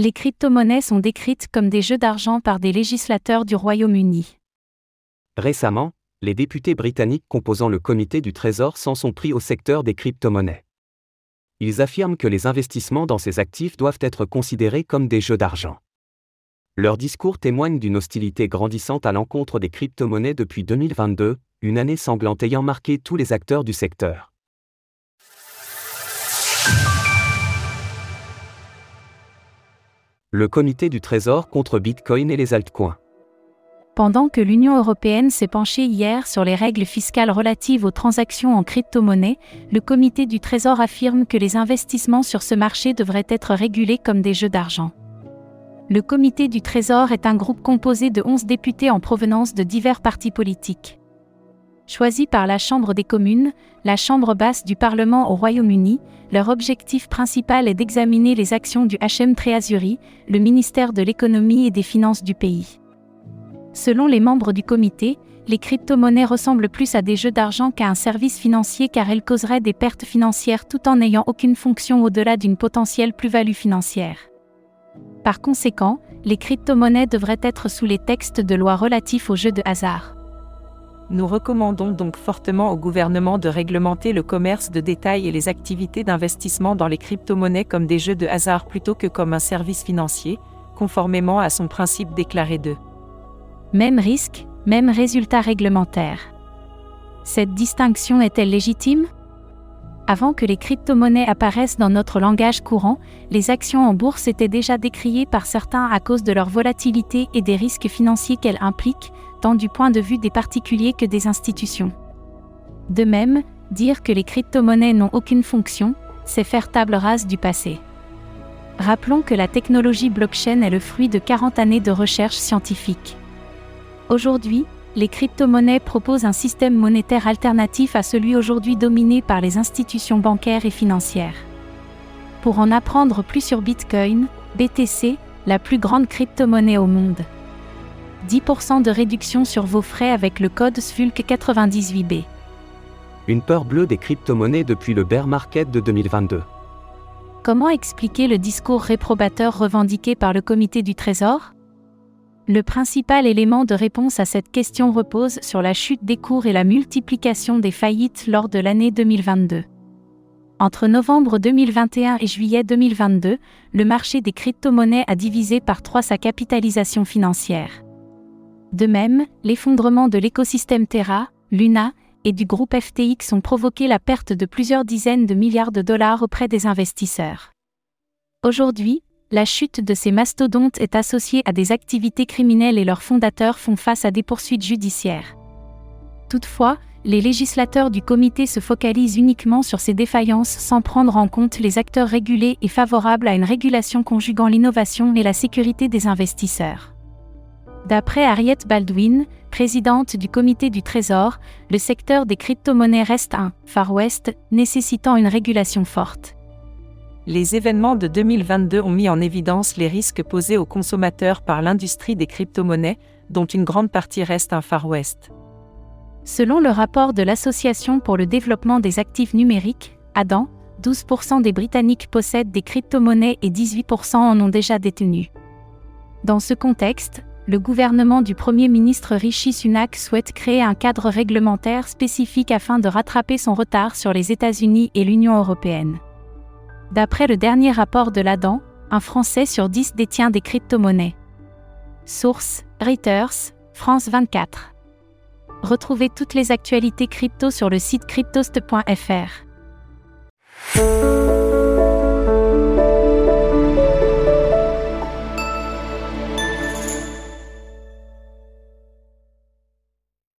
Les crypto-monnaies sont décrites comme des jeux d'argent par des législateurs du Royaume-Uni. Récemment, les députés britanniques composant le comité du Trésor s'en sont pris au secteur des crypto-monnaies. Ils affirment que les investissements dans ces actifs doivent être considérés comme des jeux d'argent. Leur discours témoigne d'une hostilité grandissante à l'encontre des crypto-monnaies depuis 2022, une année sanglante ayant marqué tous les acteurs du secteur. Le comité du Trésor contre Bitcoin et les altcoins. Pendant que l'Union européenne s'est penchée hier sur les règles fiscales relatives aux transactions en crypto-monnaie, le comité du Trésor affirme que les investissements sur ce marché devraient être régulés comme des jeux d'argent. Le comité du Trésor est un groupe composé de 11 députés en provenance de divers partis politiques. Choisis par la Chambre des communes, la Chambre basse du Parlement au Royaume-Uni, leur objectif principal est d'examiner les actions du HM Treasury, le ministère de l'économie et des finances du pays. Selon les membres du comité, les crypto-monnaies ressemblent plus à des jeux d'argent qu'à un service financier car elles causeraient des pertes financières tout en n'ayant aucune fonction au-delà d'une potentielle plus-value financière. Par conséquent, les crypto-monnaies devraient être sous les textes de loi relatifs aux jeux de hasard. Nous recommandons donc fortement au gouvernement de réglementer le commerce de détail et les activités d'investissement dans les crypto-monnaies comme des jeux de hasard plutôt que comme un service financier, conformément à son principe déclaré de Même risque, même résultat réglementaire. Cette distinction est-elle légitime? Avant que les crypto-monnaies apparaissent dans notre langage courant, les actions en bourse étaient déjà décriées par certains à cause de leur volatilité et des risques financiers qu'elles impliquent, tant du point de vue des particuliers que des institutions. De même, dire que les crypto-monnaies n'ont aucune fonction, c'est faire table rase du passé. Rappelons que la technologie blockchain est le fruit de 40 années de recherche scientifique. Aujourd'hui, les crypto-monnaies proposent un système monétaire alternatif à celui aujourd'hui dominé par les institutions bancaires et financières. Pour en apprendre plus sur Bitcoin, BTC, la plus grande crypto-monnaie au monde. 10% de réduction sur vos frais avec le code SFULK98B. Une peur bleue des crypto-monnaies depuis le bear market de 2022. Comment expliquer le discours réprobateur revendiqué par le comité du Trésor? Le principal élément de réponse à cette question repose sur la chute des cours et la multiplication des faillites lors de l'année 2022. Entre novembre 2021 et juillet 2022, le marché des crypto-monnaies a divisé par trois sa capitalisation financière. De même, l'effondrement de l'écosystème Terra, Luna et du groupe FTX ont provoqué la perte de plusieurs dizaines de milliards de dollars auprès des investisseurs. Aujourd'hui, la chute de ces mastodontes est associée à des activités criminelles et leurs fondateurs font face à des poursuites judiciaires. Toutefois, les législateurs du comité se focalisent uniquement sur ces défaillances sans prendre en compte les acteurs régulés et favorables à une régulation conjuguant l'innovation et la sécurité des investisseurs. D'après Harriet Baldwin, présidente du comité du Trésor, le secteur des crypto-monnaies reste un Far West nécessitant une régulation forte. Les événements de 2022 ont mis en évidence les risques posés aux consommateurs par l'industrie des crypto-monnaies, dont une grande partie reste un Far West. Selon le rapport de l'Association pour le développement des actifs numériques, ADAN, 12% des Britanniques possèdent des crypto-monnaies et 18% en ont déjà détenu. Dans ce contexte, le gouvernement du Premier ministre Rishi Sunak souhaite créer un cadre réglementaire spécifique afin de rattraper son retard sur les États-Unis et l'Union européenne. D'après le dernier rapport de l'ADAN, un Français sur 10 détient des crypto-monnaies. Source Reuters, France 24. Retrouvez toutes les actualités crypto sur le site cryptost.fr.